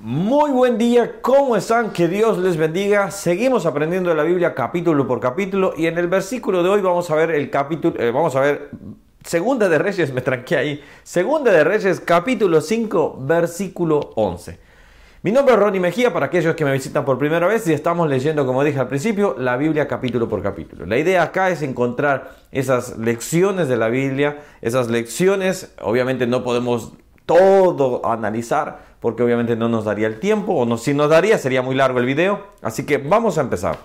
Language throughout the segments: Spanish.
Muy buen día, ¿cómo están? Que Dios les bendiga. Seguimos aprendiendo de la Biblia capítulo por capítulo y en el versículo de hoy vamos a ver el capítulo, eh, vamos a ver Segunda de Reyes, me tranqué ahí. Segunda de Reyes, capítulo 5, versículo 11. Mi nombre es Ronnie Mejía para aquellos que me visitan por primera vez y estamos leyendo, como dije al principio, la Biblia capítulo por capítulo. La idea acá es encontrar esas lecciones de la Biblia, esas lecciones, obviamente no podemos todo analizar porque obviamente no nos daría el tiempo o no, si nos daría sería muy largo el video, así que vamos a empezar.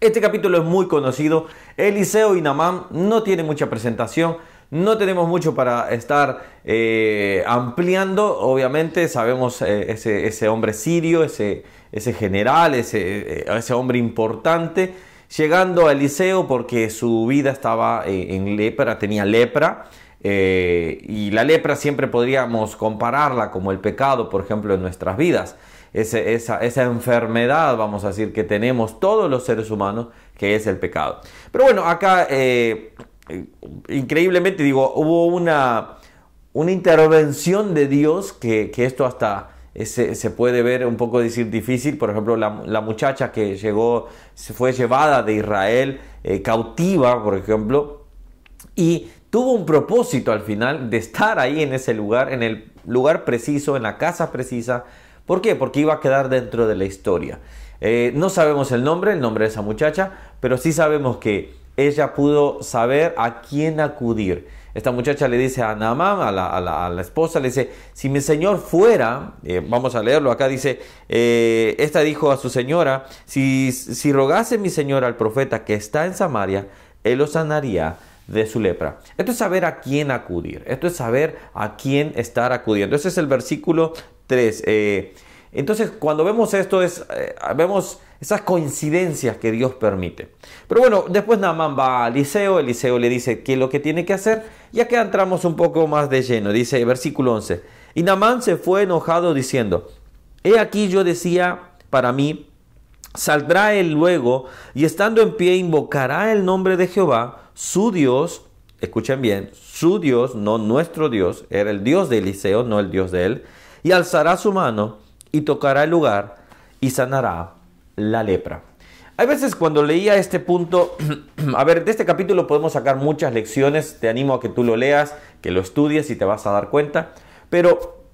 Este capítulo es muy conocido, Eliseo y Namán no tiene mucha presentación, no tenemos mucho para estar eh, ampliando, obviamente sabemos eh, ese, hombre sirio, ese, ese general, ese, eh, ese, hombre importante, llegando a Eliseo porque su vida estaba en lepra, tenía lepra. Y la lepra siempre podríamos compararla como el pecado, por ejemplo, en nuestras vidas. esa, enfermedad, vamos a decir, que tenemos todos los seres humanos, que es el pecado. Pero bueno, acá increíblemente digo, hubo una, una intervención de Dios que, esto hasta se, puede ver un poco decir difícil. Por ejemplo, la, muchacha que llegó, se fue llevada de Israel eh, cautiva, por ejemplo, y tuvo un propósito al final de estar ahí en ese lugar, en el lugar preciso, en la casa precisa. ¿Por qué? Porque iba a quedar dentro de la historia. Eh, no sabemos el nombre, el nombre de esa muchacha, pero sí sabemos que ella pudo saber a quién acudir. Esta muchacha le dice a Naamán, a la, esposa, le dice, si mi señor fuera, eh, vamos a leerlo acá, dice, eh, esta dijo a su señora, si, si rogase mi señor al profeta que está en Samaria, él lo sanaría de su lepra. Esto es saber a quién acudir, esto es saber a quién estar acudiendo. Ese es el versículo 3. Eh, entonces, cuando vemos esto, es, vemos esas coincidencias que Dios permite. Pero bueno, después Naamán va a Eliseo, Eliseo le dice qué es lo que tiene que hacer, ya que entramos un poco más de lleno, dice versículo 11, y Naamán se fue enojado diciendo, he aquí yo decía para mí, saldrá él luego y estando en pie invocará el nombre de Jehová, su Dios, escuchen bien, su Dios, no nuestro Dios, era el Dios de Eliseo, no el Dios de él, y alzará su mano y tocará el lugar y sanará la lepra. Hay veces cuando leía este punto, a ver, de este capítulo podemos sacar muchas lecciones, te animo a que tú lo leas, que lo estudies y te vas a dar cuenta, pero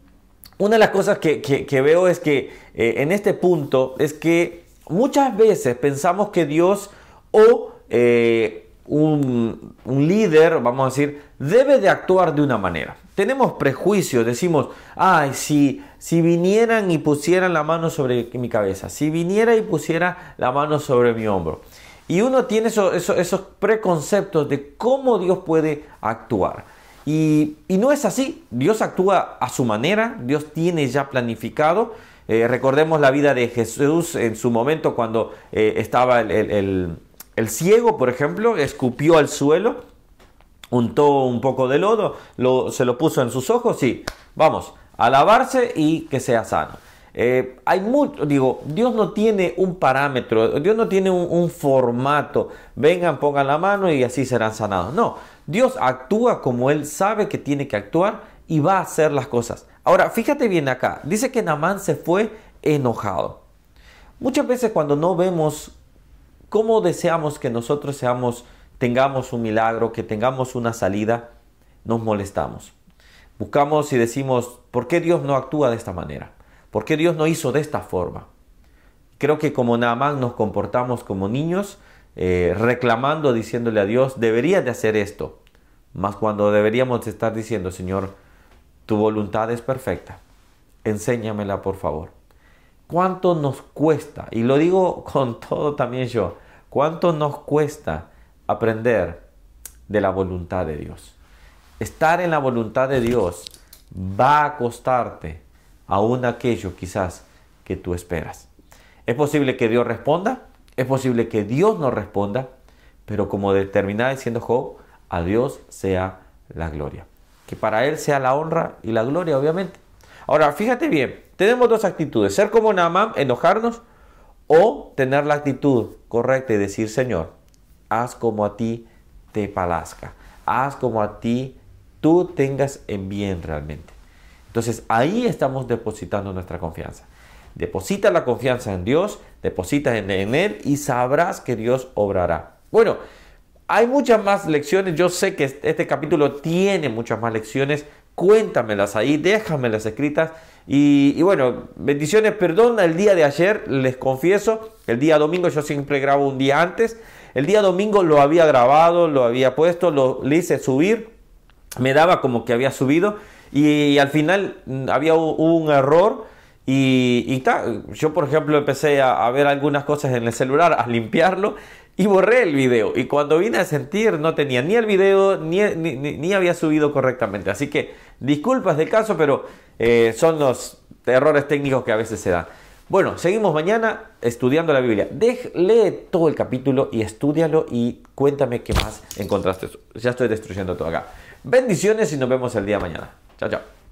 una de las cosas que, veo es que eh, en este punto es que muchas veces pensamos que Dios o eh, un, un líder, vamos a decir, debe de actuar de una manera. Tenemos prejuicios, decimos, ay, si, si vinieran y pusieran la mano sobre mi cabeza, si viniera y pusiera la mano sobre mi hombro. Y uno tiene esos preconceptos de cómo Dios puede actuar. Y, no es así, Dios actúa a su manera, Dios tiene ya planificado. Eh, recordemos la vida de Jesús en su momento cuando eh, estaba el ciego, por ejemplo, escupió al suelo untó un poco de lodo, se lo puso en sus ojos y vamos, a lavarse y que sea sano. Eh, hay mucho, digo, Dios no tiene un parámetro, Dios no tiene un, formato, vengan, pongan la mano y así serán sanados. No, Dios actúa como Él sabe que tiene que actuar y va a hacer las cosas. Ahora, fíjate bien acá, dice que Namán se fue enojado. Muchas veces cuando no vemos cómo deseamos que nosotros seamos tengamos un milagro, que tengamos una salida, nos molestamos. Buscamos y decimos, ¿por qué Dios no actúa de esta manera? ¿Por qué Dios no hizo de esta forma? Creo que como nada más nos comportamos como niños, eh, reclamando, diciéndole a Dios, debería de hacer esto. Más cuando deberíamos estar diciendo, Señor, tu voluntad es perfecta. Enséñamela, por favor. ¿Cuánto nos cuesta? Y lo digo con todo también yo. ¿Cuánto nos cuesta aprender de la voluntad de Dios. Estar en la voluntad de Dios va a costarte aún aquello quizás que tú esperas. Es posible que Dios responda, es posible que Dios no responda, pero como determinada diciendo Job, a Dios sea la gloria. Que para Él sea la honra y la gloria, obviamente. Ahora, fíjate bien, tenemos dos actitudes, ser como Naamán, enojarnos, o tener la actitud correcta y decir, Señor, haz como a ti te palazca, haz como a ti tú tengas en bien realmente. Entonces ahí estamos depositando nuestra confianza. Deposita la confianza en Dios, deposita en, en Él y sabrás que Dios obrará. Bueno, hay muchas más lecciones. Yo sé que este capítulo tiene muchas más lecciones. Cuéntamelas ahí, déjamelas escritas. Y, bueno, bendiciones, perdón el día de ayer, les confieso, el día domingo yo siempre grabo un día antes. El día domingo lo había grabado, lo había puesto, lo hice subir, me daba como que había subido y, al final mm, había un, error y, y yo por ejemplo empecé a ver algunas cosas en el celular, a limpiarlo y borré el video. Y cuando vine a sentir no tenía ni el video ni, ni, había subido correctamente. Así que disculpas del caso, pero eh, son los errores técnicos que a veces se dan. Bueno, seguimos mañana estudiando la Biblia. lee todo el capítulo y estudialo y cuéntame qué más encontraste. Ya estoy destruyendo todo acá. Bendiciones y nos vemos el día de mañana. Chao, chao.